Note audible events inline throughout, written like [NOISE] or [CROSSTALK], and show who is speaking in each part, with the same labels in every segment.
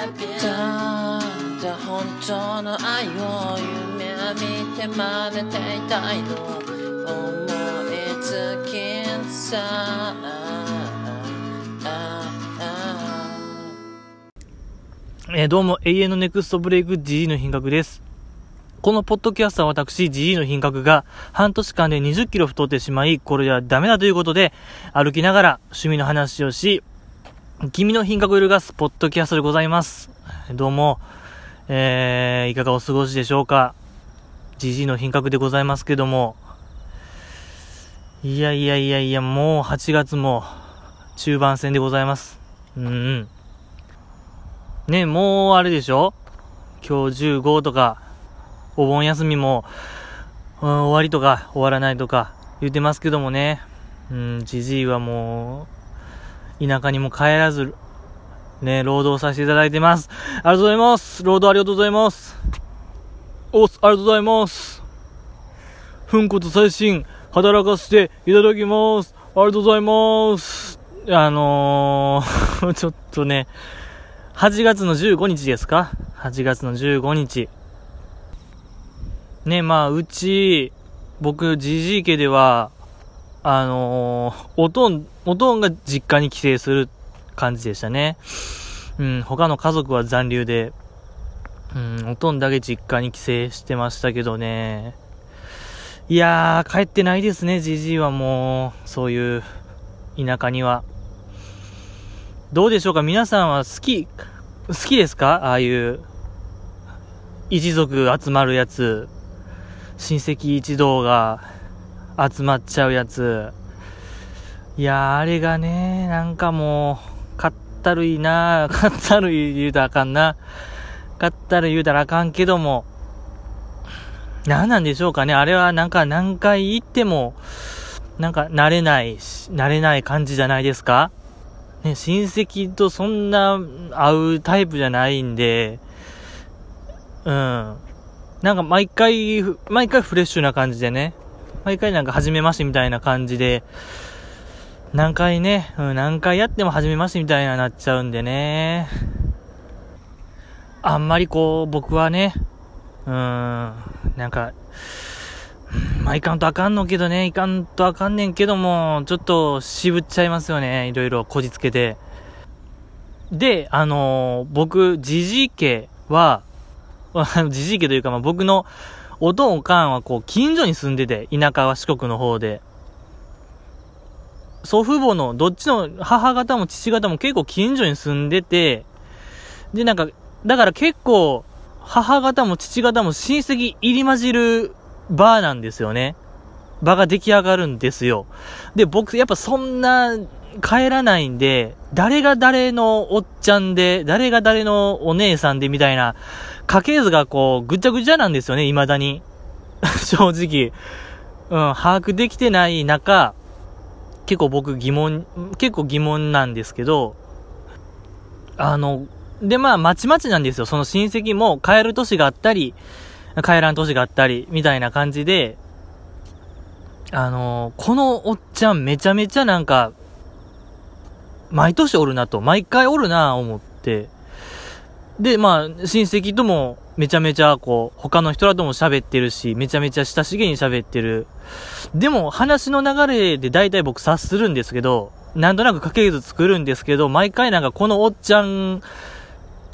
Speaker 1: ただ本当の愛を夢見て真似ていたいの思いつきさ
Speaker 2: えーどうも、永遠のネクストブレイク GE の品格です。このポッドキャストは私、GE の品格が半年間で20キロ太ってしまい、これではダメだということで、歩きながら趣味の話をし、君の品格を揺るがすポッドキャストでございます。どうも、えー、いかがお過ごしでしょうか ?GG の品格でございますけども、いやいやいやいや、もう8月も中盤戦でございます。うんうん。ね、もうあれでしょ？今日15とか、お盆休みも、うん、終わりとか、終わらないとか言ってますけどもね。うん、じじいはもう、田舎にも帰らず、ね、労働させていただいてます。ありがとうございます。労働ありがとうございます。おす、ありがとうございます。粉骨最新、働かせていただきます。ありがとうございます。あのー、[LAUGHS] ちょっとね、8月の15日ですか ?8 月の15日。ね、まあ、うち、僕、じじい家では、あのーおとん、おとんが実家に帰省する感じでしたね。うん、他の家族は残留で、うん、おとんだけ実家に帰省してましたけどね。いやー、帰ってないですね、じじいはもう、そういう、田舎には。どうでしょうか？皆さんは好き、好きですか？ああいう、一族集まるやつ、親戚一同が集まっちゃうやつ。いやー、あれがね、なんかもう、かったるいな [LAUGHS] かったるい言うたらあかんな。かったるい言うたらあかんけども、なんなんでしょうかねあれはなんか何回行っても、なんか慣れないし、慣れない感じじゃないですかね、親戚とそんな会うタイプじゃないんで、うん。なんか毎回、毎回フレッシュな感じでね、毎回なんか初めましてみたいな感じで、何回ね、うん、何回やっても初めましてみたいななっちゃうんでね。あんまりこう、僕はね、うーん、なんか、まあ、いかんとあかんのけどね、いかんとあかんねんけども、ちょっと渋っちゃいますよね、いろいろこじつけて。で、あのー僕、じじい家は、じじい家というか、まあ、僕のおとんおかんはこう、近所に住んでて、田舎は四国の方で。祖父母の、どっちの母方も父方も結構近所に住んでて、で、なんか、だから結構、母方も父方も親戚入り混じるバーなんですよね。場が出来上がるんですよ。で、僕、やっぱそんな、帰らないんで、誰が誰のおっちゃんで、誰が誰のお姉さんでみたいな、家系図がこう、ぐちゃぐちゃなんですよね、未だに。[LAUGHS] 正直。うん、把握できてない中、結構僕疑問、結構疑問なんですけど、あの、で、まあ、まちまちなんですよ。その親戚も帰る年があったり、帰らん年があったり、みたいな感じで、あのこのおっちゃんめちゃめちゃなんか、毎年おるなと、毎回おるな思って、で、まあ、親戚ともめちゃめちゃこう、他の人らとも喋ってるし、めちゃめちゃ親しげに喋ってる。でも、話の流れで大体僕察するんですけど、なんとなく家系図作るんですけど、毎回なんかこのおっちゃん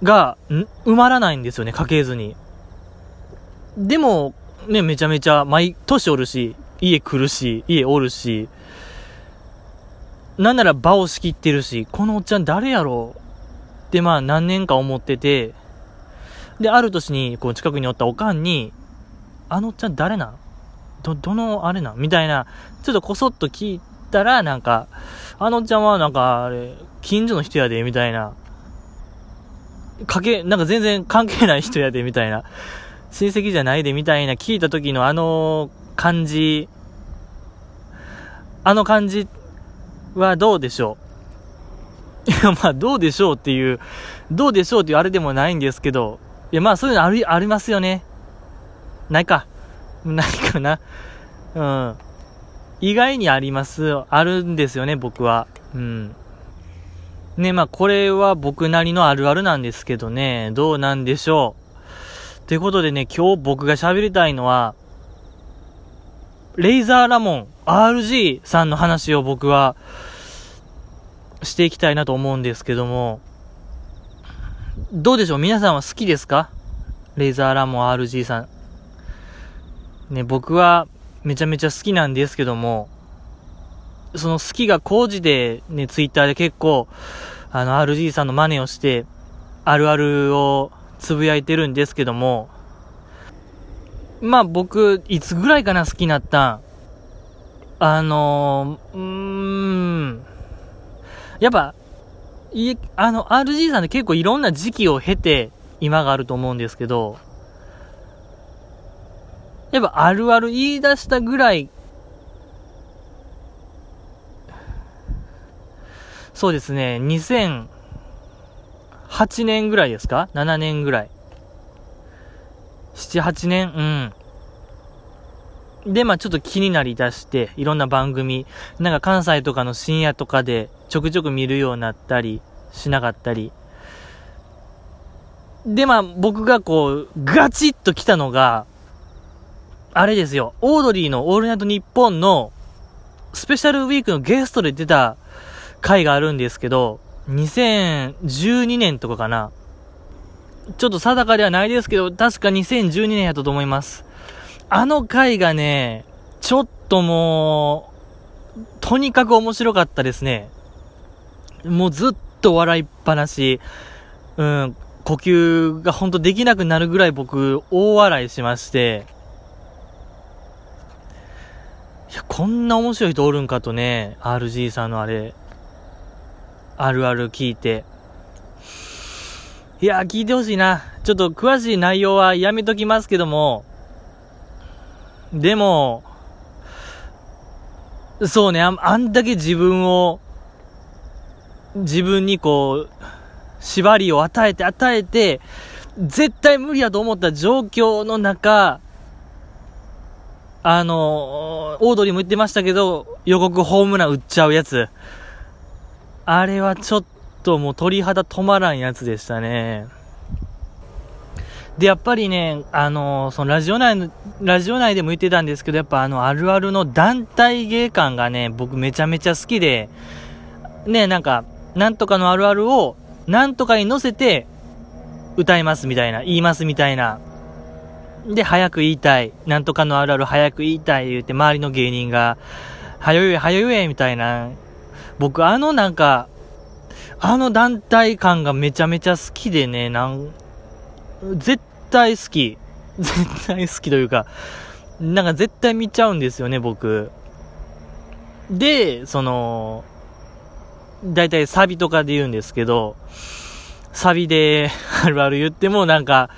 Speaker 2: が、埋まらないんですよね、家系図に。でも、ね、めちゃめちゃ毎年おるし、家来るし、家おるし、なんなら場を仕切ってるし、このおっちゃん誰やろうってまあ何年か思ってて、で、ある年に、こう近くにおったおかんに、あのおっちゃん誰なん？ど、どのあれなん？みたいな、ちょっとこそっと聞いたら、なんか、あのおっちゃんはなんか、あれ、近所の人やで、みたいな。かけ、なんか全然関係ない人やで、みたいな。親戚じゃないで、みたいな聞いた時のあの感じ、あの感じはどうでしょう？いや、まあ、どうでしょうっていう、どうでしょうっていうあれでもないんですけど、いや、まあ、そういうのあり、ありますよね。ないか。ないかな。うん。意外にあります。あるんですよね、僕は。うん。ね、まあこれは僕なりのあるあるなんですけどね、どうなんでしょう。ということでね、今日僕が喋りたいのは、レイザーラモン RG さんの話を僕はしていきたいなと思うんですけども、どうでしょう？皆さんは好きですか？レイザーラモン RG さん。ね、僕はめちゃめちゃ好きなんですけども、その好きが工事でね、ツイッターで結構、あの RG さんの真似をして、あるあるをつぶやいてるんですけども、まあ僕、いつぐらいかな好きになったん？あのー、やっぱ、いあの、RG さんって結構いろんな時期を経て、今があると思うんですけど、やっぱあるある言い出したぐらい、そうですね、2008年ぐらいですか ?7 年ぐらい。7、8年うん。で、まあちょっと気になりだして、いろんな番組、なんか関西とかの深夜とかでちょくちょく見るようになったりしなかったり。で、まあ僕がこう、ガチッと来たのが、あれですよ、オードリーのオールナイトニッポンのスペシャルウィークのゲストで出た回があるんですけど、2012年とかかな。ちょっと定かではないですけど、確か2012年やったと思います。あの回がね、ちょっともう、とにかく面白かったですね。もうずっと笑いっぱなし、うん、呼吸がほんとできなくなるぐらい僕、大笑いしまして、いや、こんな面白い人おるんかとね、RG さんのあれ、あるある聞いて。いや、聞いてほしいな。ちょっと詳しい内容はやめときますけども、でも、そうね、ああんだけ自分を、自分にこう、縛りを与えて与えて、絶対無理やと思った状況の中、あの、オードリーも言ってましたけど、予告ホームラン打っちゃうやつ。あれはちょっともう鳥肌止まらんやつでしたね。で、やっぱりね、あの、そのラジオ内の、ラジオ内でも言ってたんですけど、やっぱあの、あるあるの団体芸感がね、僕めちゃめちゃ好きで、ね、なんか、なんとかのあるあるを、なんとかに乗せて、歌いますみたいな、言いますみたいな。で、早く言いたい。なんとかのあるある早く言いたい言って、周りの芸人が、早言え、早言え、みたいな。僕、あのなんか、あの団体感がめちゃめちゃ好きでね、なん、絶対好き。絶対好きというか、なんか絶対見ちゃうんですよね、僕。で、その、だいたいサビとかで言うんですけど、サビで [LAUGHS] あるある言ってもなんか、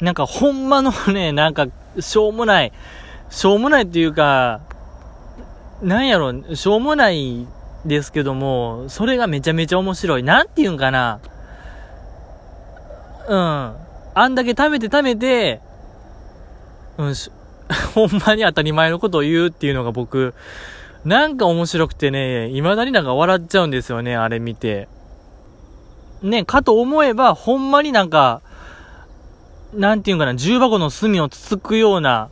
Speaker 2: なんかほんまのね、なんか、しょうもない、しょうもないっていうか、なんやろ、しょうもないですけども、それがめちゃめちゃ面白い。なんて言うんかな。うん。あんだけ貯めて貯めて、うん、[LAUGHS] ほんまに当たり前のことを言うっていうのが僕、なんか面白くてね、未だになんか笑っちゃうんですよね、あれ見て。ね、かと思えば、ほんまになんか、なんていうんかな、重箱の隅をつつくような、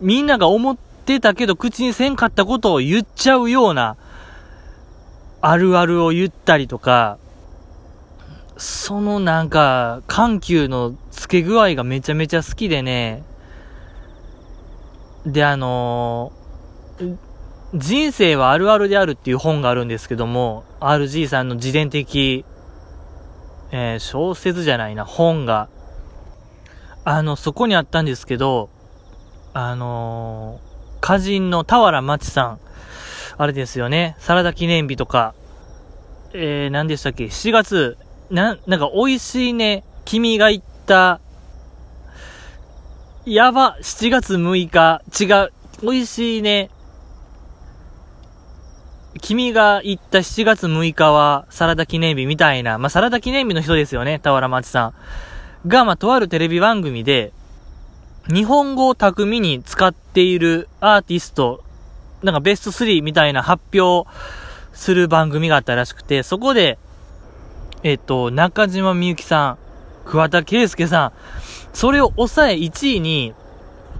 Speaker 2: みんなが思ってたけど口にせんかったことを言っちゃうような、あるあるを言ったりとか、そのなんか、緩急の付け具合がめちゃめちゃ好きでね、で、あのー、人生はあるあるであるっていう本があるんですけども、RG さんの自伝的、えー、小説じゃないな、本が、あの、そこにあったんですけど、あのー、歌人の俵町さん、あれですよね、サラダ記念日とか、えー、何でしたっけ、7月、な、なんか美味しいね、君が言った、やば、7月6日、違う、美味しいね、君が行った7月6日はサラダ記念日みたいな、まあ、サラダ記念日の人ですよね、俵町さん。が、まあ、とあるテレビ番組で、日本語を巧みに使っているアーティスト、なんかベスト3みたいな発表する番組があったらしくて、そこで、えっと、中島みゆきさん、桑田佳祐さん、それを抑え1位に、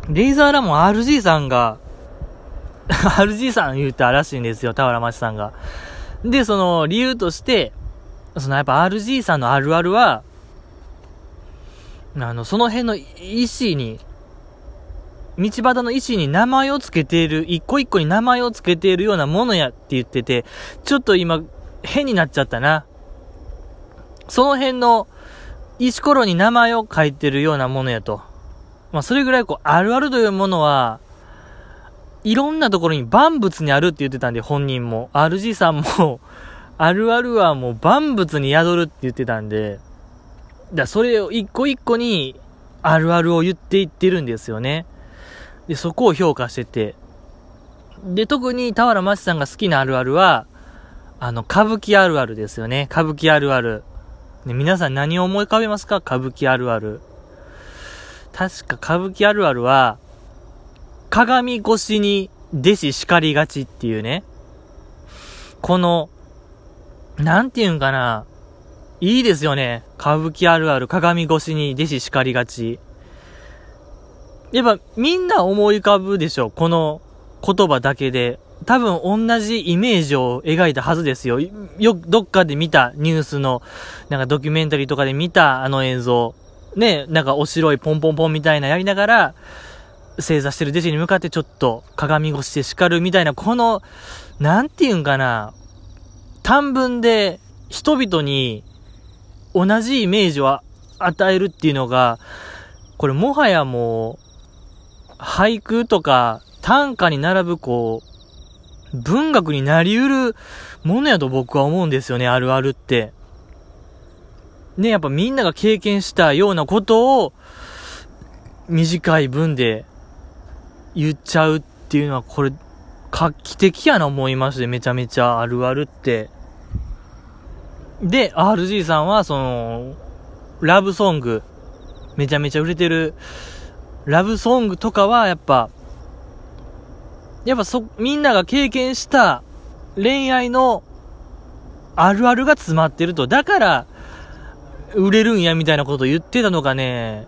Speaker 2: レイザーラモン RG さんが、[LAUGHS] RG さん言ったらしいんですよ、田原町さんが。で、その理由として、そのやっぱ RG さんのあるあるは、あの、その辺の石に、道端の石に名前を付けている、一個一個に名前を付けているようなものやって言ってて、ちょっと今、変になっちゃったな。その辺の石ころに名前を書いてるようなものやと。まあ、それぐらいこう、あるあるというものは、いろんなところに万物にあるって言ってたんで、本人も。RG さんも [LAUGHS] あるあるはもう万物に宿るって言ってたんで、だそれを一個一個に、あるあるを言っていってるんですよね。で、そこを評価してて。で、特に田原町さんが好きなあるあるは、あの、歌舞伎あるあるですよね。歌舞伎あるある。ね、皆さん何を思い浮かべますか？歌舞伎あるある。確か歌舞伎あるあるは、鏡越しに弟子叱りがちっていうね。この、なんていうんかな。いいですよね。歌舞伎あるある、鏡越しに弟子叱りがち。やっぱみんな思い浮かぶでしょ？この言葉だけで。多分同じイメージを描いたはずですよ。よ、どっかで見たニュースの、なんかドキュメンタリーとかで見たあの映像。ね、なんかお白いポンポンポンみたいなやりながら、正座してる弟子に向かってちょっと鏡越しで叱るみたいな、この、なんていうんかな、短文で人々に同じイメージを与えるっていうのが、これもはやもう、俳句とか短歌に並ぶこう、文学になり得るものやと僕は思うんですよね、あるあるって。ね、やっぱみんなが経験したようなことを、短い文で言っちゃうっていうのは、これ、画期的やな思いまして、めちゃめちゃあるあるって。で、RG さんは、その、ラブソング、めちゃめちゃ売れてる、ラブソングとかは、やっぱ、やっぱそ、みんなが経験した恋愛のあるあるが詰まってると。だから、売れるんや、みたいなことを言ってたのがね、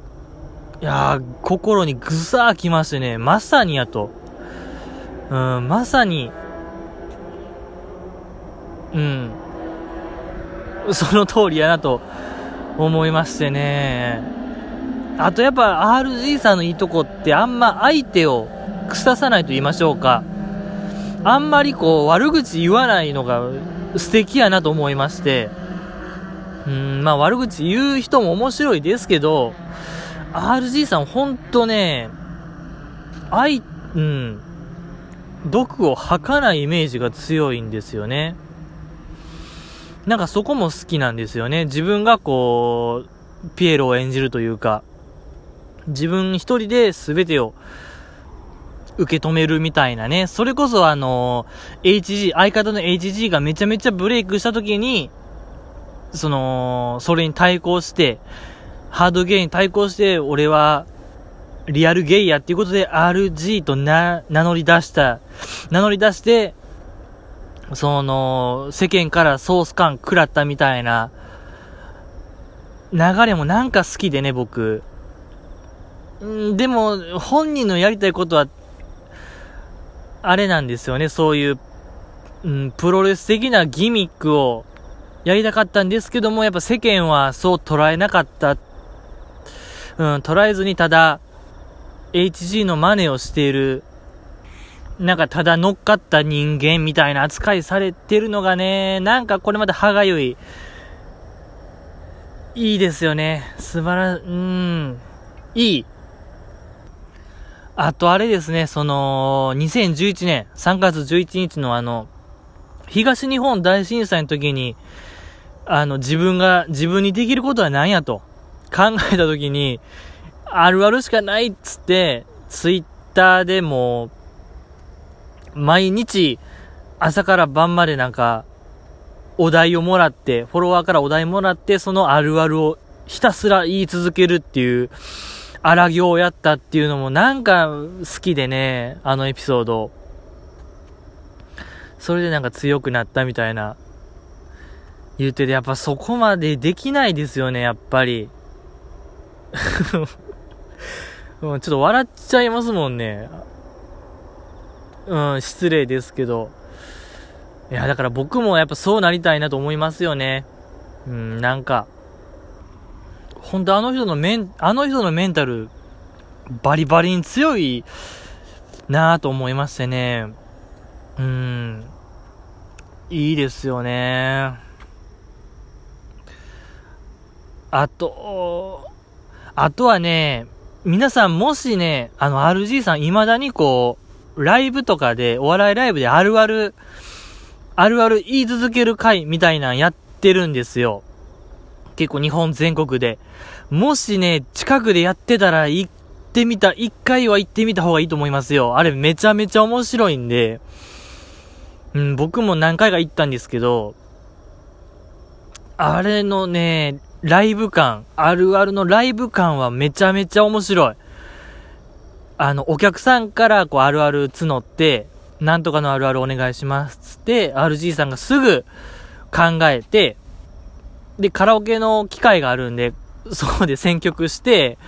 Speaker 2: いやー、心にぐさーきましてね、まさにやと。うん、まさに、うん、その通りやなと思いましてね。あとやっぱ RG さんのいいとこってあんま相手を腐さないと言いましょうか。あんまりこう悪口言わないのが素敵やなと思いまして。うん、まあ悪口言う人も面白いですけど、RG さんほんとね、愛、うん、毒を吐かないイメージが強いんですよね。なんかそこも好きなんですよね。自分がこう、ピエロを演じるというか、自分一人で全てを受け止めるみたいなね。それこそあの、HG、相方の HG がめちゃめちゃブレイクした時に、その、それに対抗して、ハードゲイに対抗して、俺は、リアルゲイやっていうことで RG とな、名乗り出した、名乗り出して、その、世間からソース感食らったみたいな、流れもなんか好きでね、僕。んでも、本人のやりたいことは、あれなんですよね、そういう、うん、プロレス的なギミックをやりたかったんですけども、やっぱ世間はそう捉えなかったうん、捉えずにただ、HG の真似をしている、なんかただ乗っかった人間みたいな扱いされてるのがね、なんかこれまで歯がゆい。いいですよね。素晴ら、うん、いい。あとあれですね、その、2011年3月11日のあの、東日本大震災の時に、あの、自分が、自分にできることは何やと。考えた時に、あるあるしかないっつって、ツイッターでも、毎日、朝から晩までなんか、お題をもらって、フォロワーからお題もらって、そのあるあるをひたすら言い続けるっていう、荒行をやったっていうのもなんか好きでね、あのエピソード。それでなんか強くなったみたいな。言ってて、やっぱそこまでできないですよね、やっぱり。[LAUGHS] うん、ちょっと笑っちゃいますもんね。うん、失礼ですけど。いや、だから僕もやっぱそうなりたいなと思いますよね。うん、なんか、本当あの人のメン、あの人のメンタル、バリバリに強いなぁと思いましてね。うん。いいですよね。あと、あとはね、皆さんもしね、あの RG さん未だにこう、ライブとかで、お笑いライブであるある、あるある言い続ける回みたいなんやってるんですよ。結構日本全国で。もしね、近くでやってたら行ってみた、一回は行ってみた方がいいと思いますよ。あれめちゃめちゃ面白いんで、うん、僕も何回か行ったんですけど、あれのね、ライブ感、あるあるのライブ感はめちゃめちゃ面白い。あの、お客さんからこうあるある募って、なんとかのあるあるお願いしますつって、RG さんがすぐ考えて、で、カラオケの機会があるんで、[LAUGHS] そこで選曲して、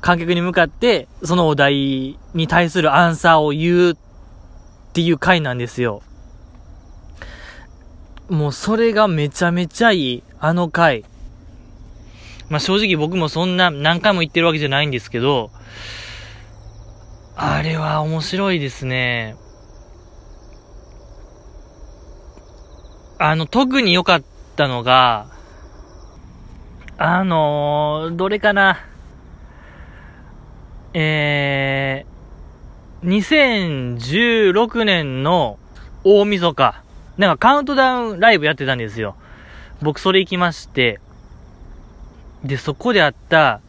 Speaker 2: 観客に向かって、そのお題に対するアンサーを言うっていう回なんですよ。もうそれがめちゃめちゃいい、あの回。まあ、正直僕もそんな何回も言ってるわけじゃないんですけど、あれは面白いですね。あの、特に良かったのが、あのー、どれかな？えー、2016年の大晦日、なんかカウントダウンライブやってたんですよ。僕それ行きまして、で、そこであった、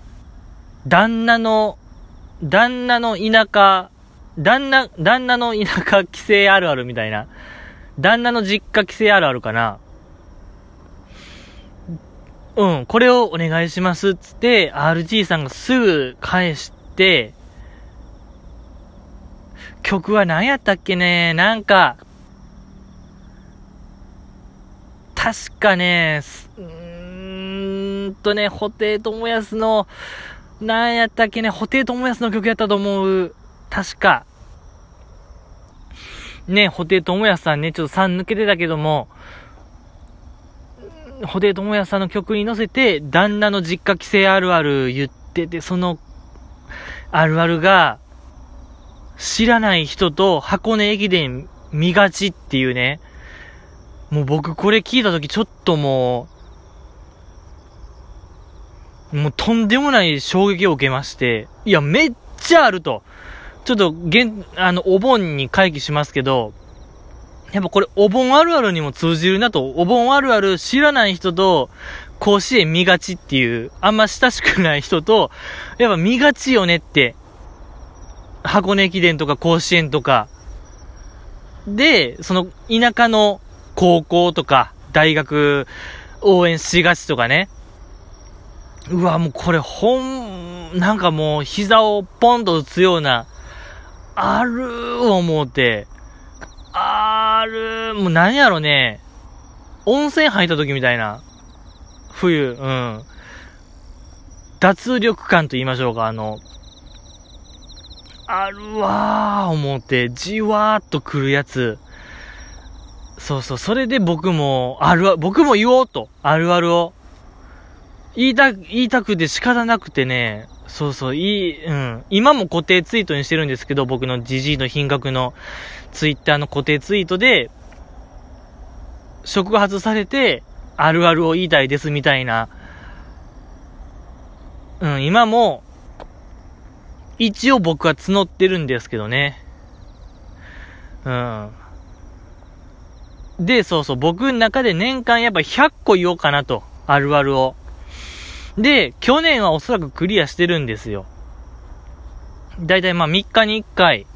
Speaker 2: 旦那の、旦那の田舎、旦那、旦那の田舎帰省あるあるみたいな。旦那の実家帰省あるあるかな。うん、これをお願いしますっつって、RG さんがすぐ返して、曲は何やったっけねなんか、確かね、うーんとね、布袋寅泰の、何やったっけね、布袋寅泰の曲やったと思う。確か。ね、布袋寅泰さんね、ちょっと3抜けてたけども、布袋寅泰さんの曲に乗せて、旦那の実家帰省あるある言ってて、その、あるあるが、知らない人と箱根駅伝見がちっていうね。もう僕これ聞いたときちょっともう、もうとんでもない衝撃を受けまして、いや、めっちゃあると。ちょっと、現、あの、お盆に回帰しますけど、やっぱこれお盆あるあるにも通じるなと、お盆あるある知らない人と甲子園見がちっていう、あんま親しくない人と、やっぱ見がちよねって。箱根駅伝とか甲子園とか。で、その田舎の高校とか大学応援しがちとかね。うわ、もうこれほん、なんかもう膝をポンと打つような、ある思うて、あーる、もう何やろね。温泉入った時みたいな。冬、うん。脱力感と言いましょうか、あの、あるわー、思って、じわーっと来るやつ。そうそう、それで僕も、あるあ、僕も言おうと、あるあるを。言いた、言いたくて仕方なくてね、そうそう、いい、うん。今も固定ツイートにしてるんですけど、僕のジジイの品格のツイッターの固定ツイートで、触発されて、あるあるを言いたいですみたいな。うん、今も、一応僕は募ってるんですけどね。うん。で、そうそう、僕の中で年間やっぱ100個言おうかなと。あるあるを。で、去年はおそらくクリアしてるんですよ。だいたいまあ3日に1回、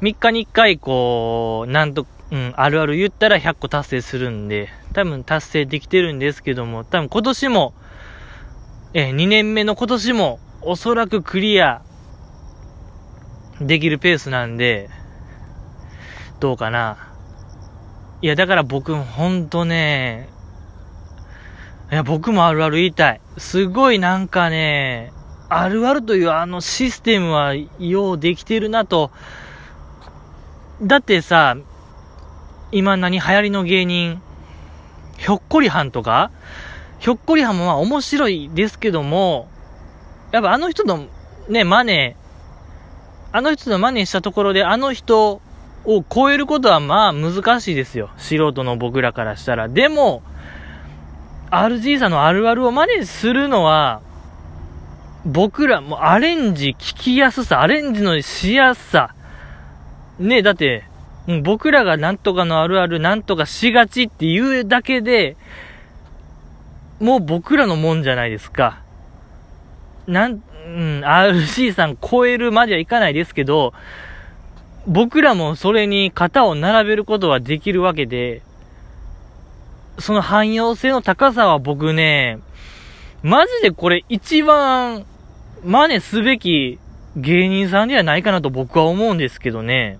Speaker 2: 3日に1回こう、なんと、うん、あるある言ったら100個達成するんで、多分達成できてるんですけども、多分今年も、え2年目の今年もおそらくクリアできるペースなんで、どうかな。いや、だから僕、ほんとね、いや、僕もあるある言いたい。すごいなんかね、あるあるというあのシステムはようできてるなと。だってさ、今何流行りの芸人、ひょっこりはんとかひょっこりはんもまあ面白いですけども、やっぱあの人のね、マネーあの人の真似したところであの人を超えることはまあ難しいですよ。素人の僕らからしたら。でも、RG さんのあるあるを真似するのは、僕らもアレンジ聞きやすさ、アレンジのしやすさ。ねだって、僕らがなんとかのあるある、なんとかしがちっていうだけで、もう僕らのもんじゃないですか。なん、うん、RC さん超えるまではいかないですけど、僕らもそれに型を並べることはできるわけで、その汎用性の高さは僕ね、マジでこれ一番真似すべき芸人さんではないかなと僕は思うんですけどね。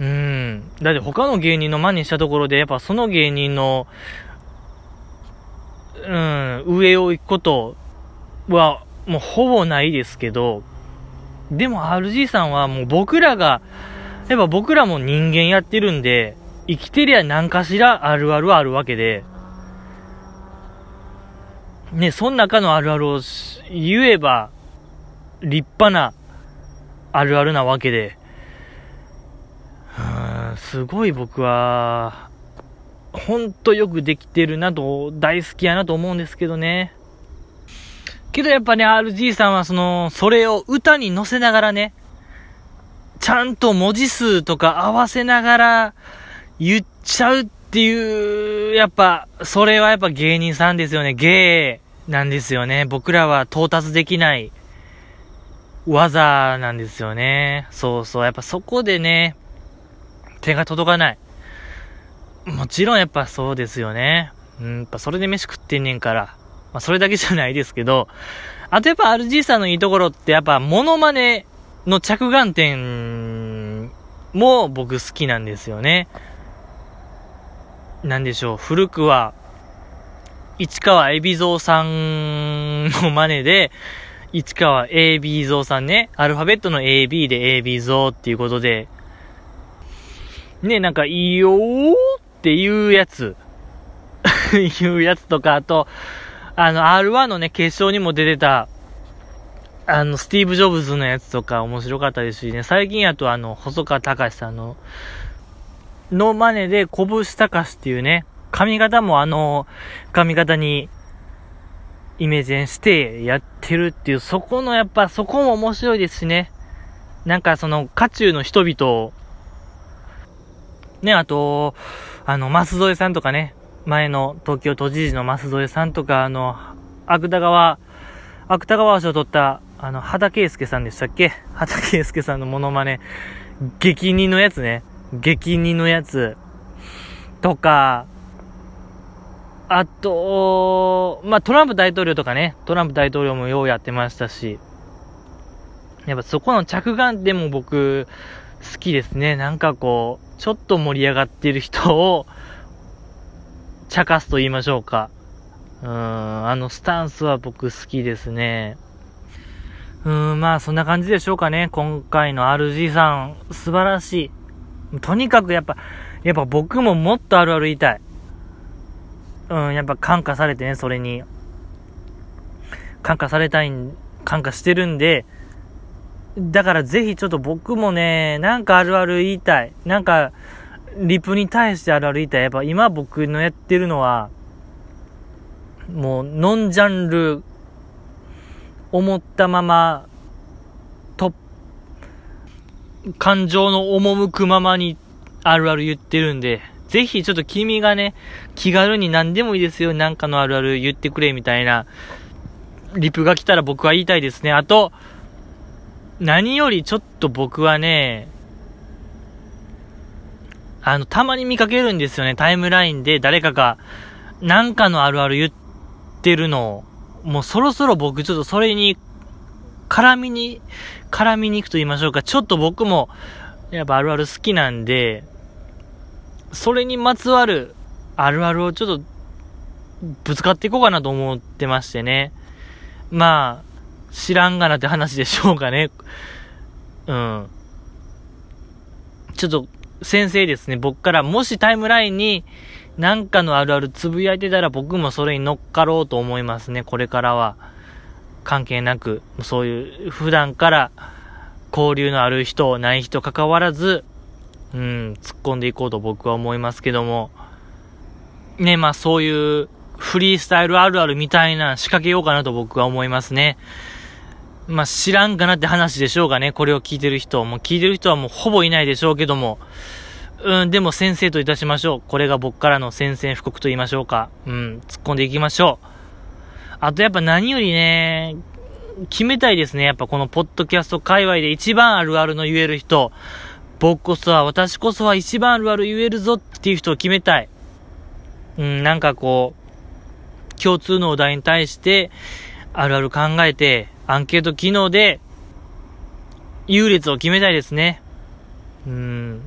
Speaker 2: うん。だって他の芸人の真似したところで、やっぱその芸人の、うん、上を行くことは、もうほぼないですけど、でも RG さんはもう僕らが、やっぱ僕らも人間やってるんで、生きてりゃ何かしらあるあるあるわけで、ね、その中のあるあるを言えば、立派なあるあるなわけで、すごい僕は、ほんとよくできてるなと、大好きやなと思うんですけどね。けどやっぱね、RG さんはその、それを歌に乗せながらね、ちゃんと文字数とか合わせながら言っちゃうっていう、やっぱ、それはやっぱ芸人さんですよね。芸なんですよね。僕らは到達できない技なんですよね。そうそう。やっぱそこでね、手が届かない。もちろんやっぱそうですよね。うん、やっぱそれで飯食ってんねんから。まあそれだけじゃないですけど、あとやっぱ RG さんのいいところってやっぱモノマネの着眼点も僕好きなんですよね。なんでしょう、古くは、市川海老蔵さんの真似で、市川 AB 蔵さんね、アルファベットの AB で AB 蔵っていうことで、ね、なんか、いいよーっていうやつ、[LAUGHS] いうやつとか、あと、あの、R1 のね、決勝にも出てた、あの、スティーブ・ジョブズのやつとか面白かったですしね、最近やとあの、細川隆さんの、の真似で、拳隆っていうね、髪型もあの、髪型に、イメージしてやってるっていう、そこのやっぱ、そこも面白いですしね。なんかその、渦中の人々をね、あと、あの、増添さんとかね、前の東京都知事の増添さんとか、あの、芥川、芥川賞を取った、あの、畑圭介さんでしたっけ？畑圭介さんのモノマネ、激似のやつね。激似のやつ。とか、あと、まあ、トランプ大統領とかね、トランプ大統領もようやってましたし、やっぱそこの着眼点も僕、好きですね。なんかこう、ちょっと盛り上がってる人を、茶化すと言いましょうか。うん、あのスタンスは僕好きですね。うん、まあそんな感じでしょうかね。今回の RG さん、素晴らしい。とにかくやっぱ、やっぱ僕ももっとあるある言いたい。うん、やっぱ感化されてね、それに。感化されたいん、感化してるんで、だからぜひちょっと僕もね、なんかあるある言いたい。なんか、リプに対してあるある言いたい。やっぱ今僕のやってるのは、もう、ノンジャンル、思ったまま、と、感情の赴くままにあるある言ってるんで、ぜひちょっと君がね、気軽に何でもいいですよ。なんかのあるある言ってくれみたいな、リプが来たら僕は言いたいですね。あと、何よりちょっと僕はね、あの、たまに見かけるんですよね。タイムラインで誰かが、なんかのあるある言ってるのもうそろそろ僕ちょっとそれに、絡みに、絡みに行くと言いましょうか。ちょっと僕も、やっぱあるある好きなんで、それにまつわるあるあるをちょっとぶつかっていこうかなと思ってましてね。まあ、知らんがなって話でしょうかね。うん。ちょっと、先生ですね、僕からもしタイムラインになんかのあるあるつぶやいてたら僕もそれに乗っかろうと思いますね、これからは。関係なく、そういう普段から交流のある人、ない人関わらず、うん、突っ込んでいこうと僕は思いますけども、ね、まあそういうフリースタイルあるあるみたいな仕掛けようかなと僕は思いますね。まあ知らんかなって話でしょうかね、これを聞いてる人。もう聞いてる人はもうほぼいないでしょうけども、うん、でも先生といたしましょう。これが僕からの宣戦布告と言いましょうか。うん、突っ込んでいきましょう。あとやっぱ何よりね、決めたいですね。やっぱこのポッドキャスト界隈で一番あるあるの言える人、僕こそは、私こそは一番あるある言えるぞっていう人を決めたい。うん、なんかこう、共通のお題に対して、あるある考えて、アンケート機能で、優劣を決めたいですね。うん。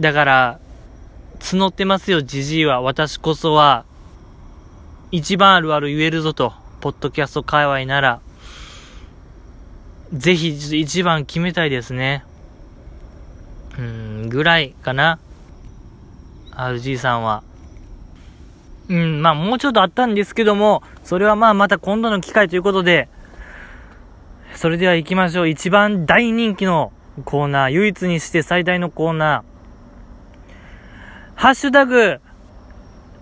Speaker 2: だから、募ってますよ、じじいは。私こそは、一番あるある言えるぞと、ポッドキャスト界隈なら、ぜひ一番決めたいですね。うん、ぐらいかな。RG さんは。うん、まあもうちょっとあったんですけども、それはまあまた今度の機会ということで、それでは行きましょう。一番大人気のコーナー、唯一にして最大のコーナー。ハッシュタグ、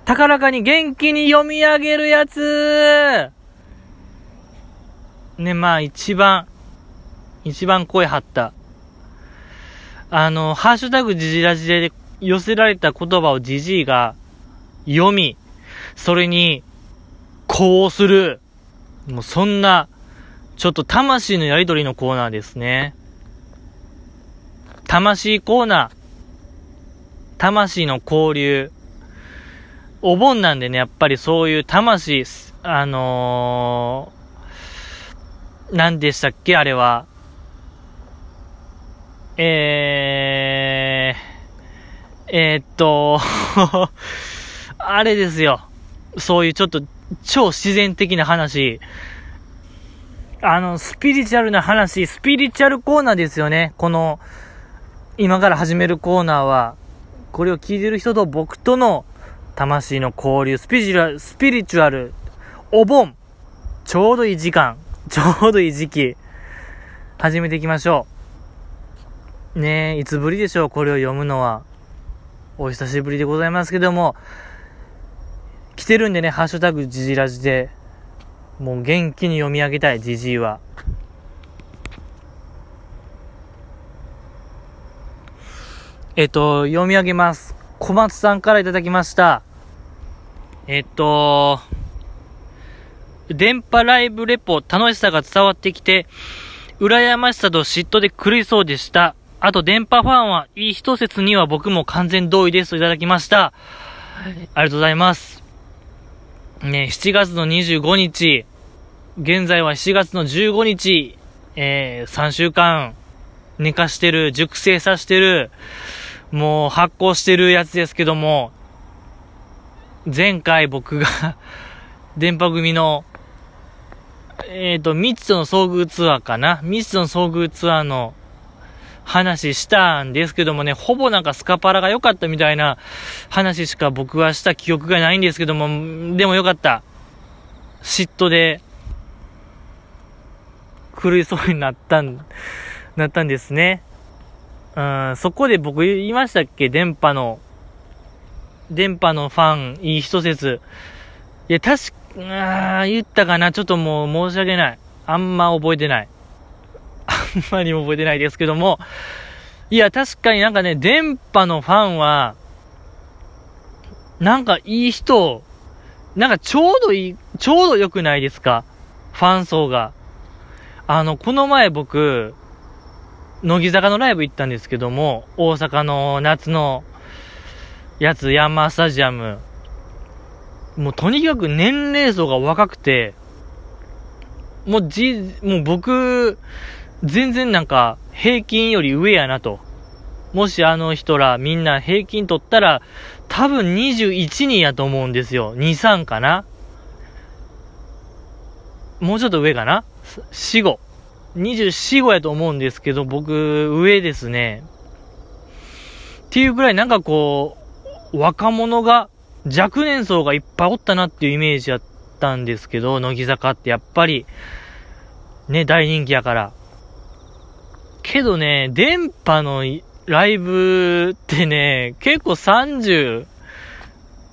Speaker 2: 高らかに元気に読み上げるやつね、まあ一番、一番声張った。あの、ハッシュタグジジラジで寄せられた言葉をジジイが読み、それに、こうする。もうそんな、ちょっと魂のやりとりのコーナーですね。魂コーナー。魂の交流。お盆なんでね、やっぱりそういう魂、あのー、何でしたっけあれは。えー、えー、っと、[LAUGHS] あれですよ。そういうちょっと超自然的な話。あの、スピリチュアルな話、スピリチュアルコーナーですよね。この、今から始めるコーナーは、これを聞いてる人と僕との魂の交流、スピリチュアル、スピリチュアル、お盆、ちょうどいい時間、ちょうどいい時期、始めていきましょう。ねえ、いつぶりでしょう、これを読むのは。お久しぶりでございますけども、来てるんでね、ハッシュタグジジラジで、もう元気に読み上げたい、ジジイは。えっと、読み上げます。小松さんからいただきました。えっと、電波ライブレポ楽しさが伝わってきて、羨ましさと嫉妬で狂いそうでした。あと、電波ファンはいい一説には僕も完全同意ですといただきました。ありがとうございます。ね、7月の25日、現在は7月の15日、えー、3週間。寝かしてる、熟成させてる、もう発行してるやつですけども、前回僕が [LAUGHS] 電波組の、えっ、ー、と、ミッツの遭遇ツアーかな。ミッツの遭遇ツアーの話したんですけどもね、ほぼなんかスカパラが良かったみたいな話しか僕はした記憶がないんですけども、でも良かった。嫉妬で、狂いそうになったん、なったんですね。うん、そこで僕言いましたっけ？電波の、電波のファン、いい一説。いや、確か、言ったかな？ちょっともう申し訳ない。あんま覚えてない。あんまり覚えてないですけども。いや、確かになんかね、電波のファンは、なんかいい人、なんかちょうどいい、ちょうど良くないですか？ファン層が。あの、この前僕、乃木坂のライブ行ったんですけども、大阪の夏のやつ、ヤンマースタジアム。もうとにかく年齢層が若くて、もうじ、もう僕、全然なんか平均より上やなと。もしあの人らみんな平均取ったら、多分21人やと思うんですよ。2、3かなもうちょっと上かな ?4、5。24、5やと思うんですけど、僕、上ですね。っていうぐらいなんかこう、若者が、若年層がいっぱいおったなっていうイメージやったんですけど、乃木坂ってやっぱり、ね、大人気やから。けどね、電波のライブってね、結構30、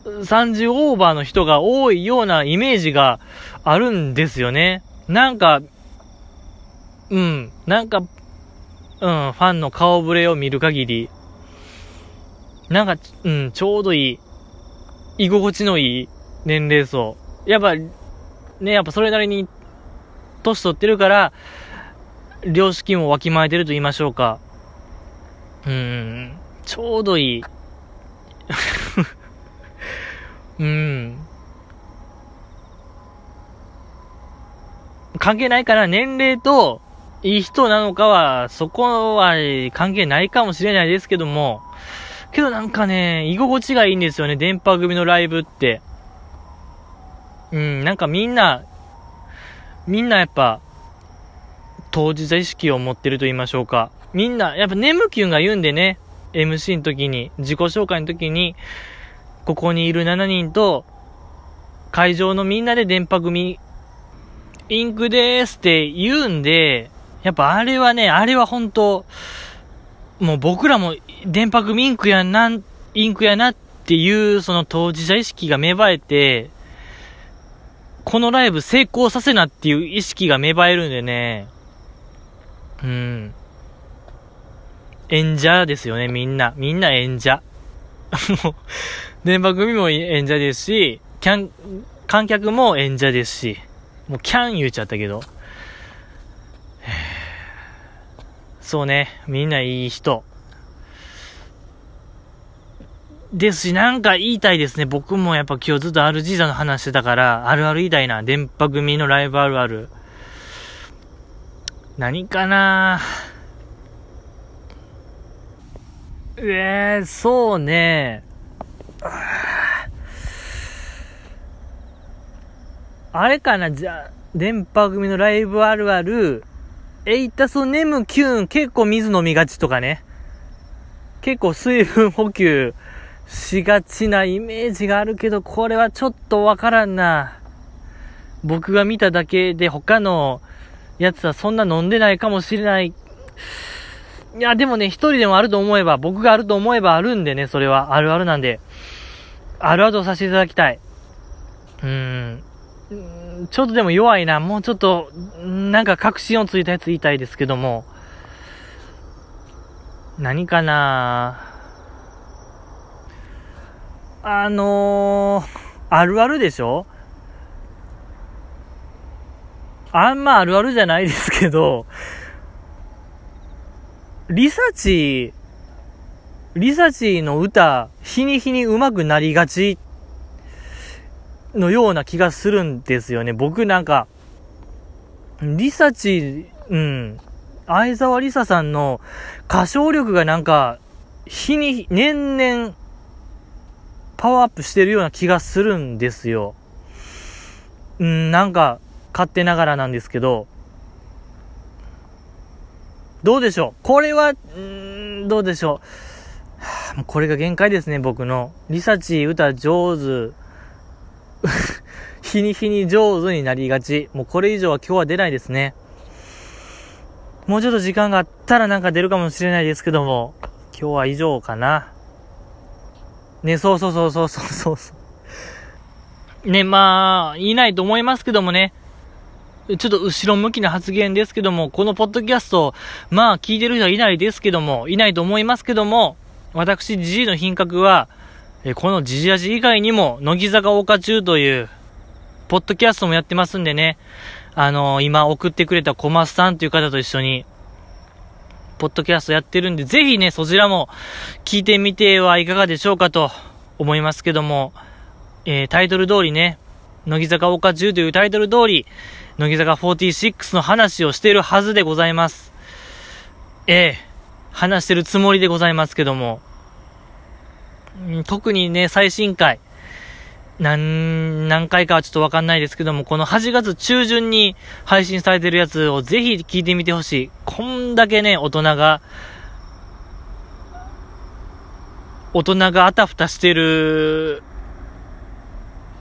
Speaker 2: 30オーバーの人が多いようなイメージがあるんですよね。なんか、うん、なんか、うん、ファンの顔ぶれを見る限り、なんか、うん、ちょうどいい、居心地のいい年齢層。やっぱ、ね、やっぱそれなりに、年取ってるから、良識もわきまえてると言いましょうか。うん、ちょうどいい。[LAUGHS] うん。関係ないかな年齢と、いい人なのかは、そこは関係ないかもしれないですけども、けどなんかね、居心地がいいんですよね、電波組のライブって。うん、なんかみんな、みんなやっぱ、当事者意識を持ってると言いましょうか。みんな、やっぱネムキュンが言うんでね、MC の時に、自己紹介の時に、ここにいる7人と、会場のみんなで電波組、インクでーすって言うんで、やっぱあれはね、あれは本当もう僕らも電波組インクやな、インクやなっていう、その当事者意識が芽生えて、このライブ成功させなっていう意識が芽生えるんでね、うん。演者ですよね、みんな。みんな演者。[LAUGHS] もう、電波組も演者ですし、キャン、観客も演者ですし、もうキャン言っちゃったけど。そうね、みんないい人。ですし、なんか言いたいですね。僕もやっぱ今日ずっと RG 座の話してたから、あるある言いたいな。電波組のライブあるある。何かな？えー、そうね。あれかなじゃ、電波組のライブあるある、エイタソネムキュン結構水飲みがちとかね。結構水分補給しがちなイメージがあるけど、これはちょっとわからんな。僕が見ただけで他のやつはそんな飲んでないかもしれない。いや、でもね、一人でもあると思えば、僕があると思えばあるんでね、それは。あるあるなんで。あるあるをさせていただきたい。うーん。ちょっとでも弱いな。もうちょっと、なんか確信をついたやつ言いたいですけども。何かなあのー、あるあるでしょ？あんまあるあるじゃないですけど、リサチ、リサチの歌、日に日に上手くなりがちのような気がするんですよね。僕なんか、リサチ、うん、相沢リサさんの歌唱力がなんか、日に、年々、パワーアップしてるような気がするんですよ。うん、なんか、勝手ながらなんですけど、どうでしょう？これは、んどうでしょう、はあ、これが限界ですね、僕の。リサチ歌上手。[LAUGHS] 日に日に上手になりがち。もうこれ以上は今日は出ないですね。もうちょっと時間があったらなんか出るかもしれないですけども、今日は以上かな。ね、そうそうそうそうそうそう。ね、まあ、いないと思いますけどもね。ちょっと後ろ向きな発言ですけども、このポッドキャスト、まあ聞いてる人はいないですけども、いないと思いますけども、私、ジジイの品格は、このジジアジ以外にも、乃木坂岡中という、ポッドキャストもやってますんでね、あのー、今送ってくれた小松さんという方と一緒に、ポッドキャストやってるんで、ぜひね、そちらも聞いてみてはいかがでしょうかと思いますけども、えー、タイトル通りね、乃木坂岡中というタイトル通り、乃木坂46の話をしているはずでございます。ええ話してるつもりでございますけども、特にね、最新回、何、何回かはちょっとわかんないですけども、この8月中旬に配信されてるやつをぜひ聞いてみてほしい。こんだけね、大人が、大人があたふたしてる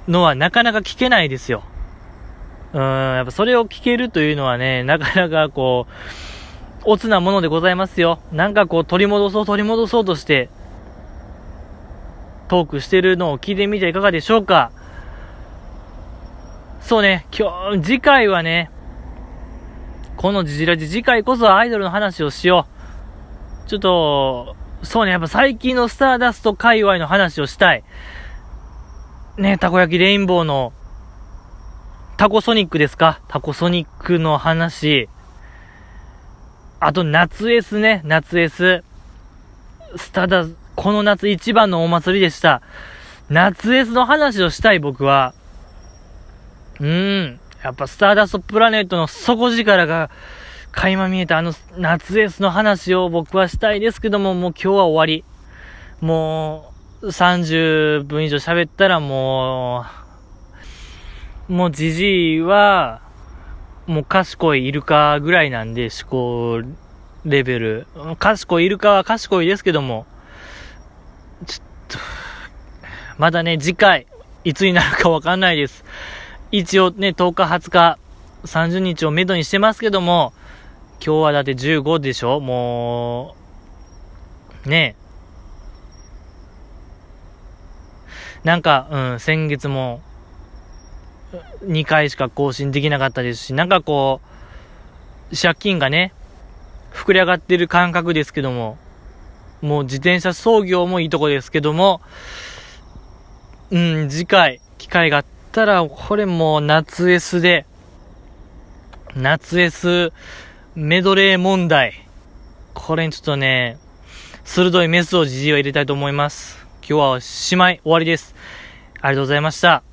Speaker 2: のはなかなか聞けないですよ。うん、やっぱそれを聞けるというのはね、なかなかこう、おつなものでございますよ。なんかこう取り戻そう取り戻そうとして、トークしてるのを聞いてみていかがでしょうかそうね、今日、次回はね、このジジラジ次回こそアイドルの話をしよう。ちょっと、そうね、やっぱ最近のスターダスト界隈の話をしたい。ね、たこ焼きレインボーの、タコソニックですか？タコソニックの話。あと、夏 S ね、夏 S。スターダ、この夏一番のお祭りでした。夏 S の話をしたい僕は。うーん。やっぱスターダストプラネットの底力が垣間見えたあの夏 S の話を僕はしたいですけども、もう今日は終わり。もう30分以上喋ったらもう、もうじじいは、もう賢いイルカぐらいなんで思考レベル。賢いイルカは賢いですけども、ちょっと、まだね、次回、いつになるかわかんないです。一応ね、10日、20日、30日をめどにしてますけども、今日はだって15でしょ？もう、ねなんか、うん、先月も、2回しか更新できなかったですし、なんかこう、借金がね、膨れ上がってる感覚ですけども、もう自転車操業もいいとこですけども、うん、次回、機会があったら、これもう夏 S で、夏 S メドレー問題。これにちょっとね、鋭いメスをじじいは入れたいと思います。今日はおしまい、終わりです。ありがとうございました。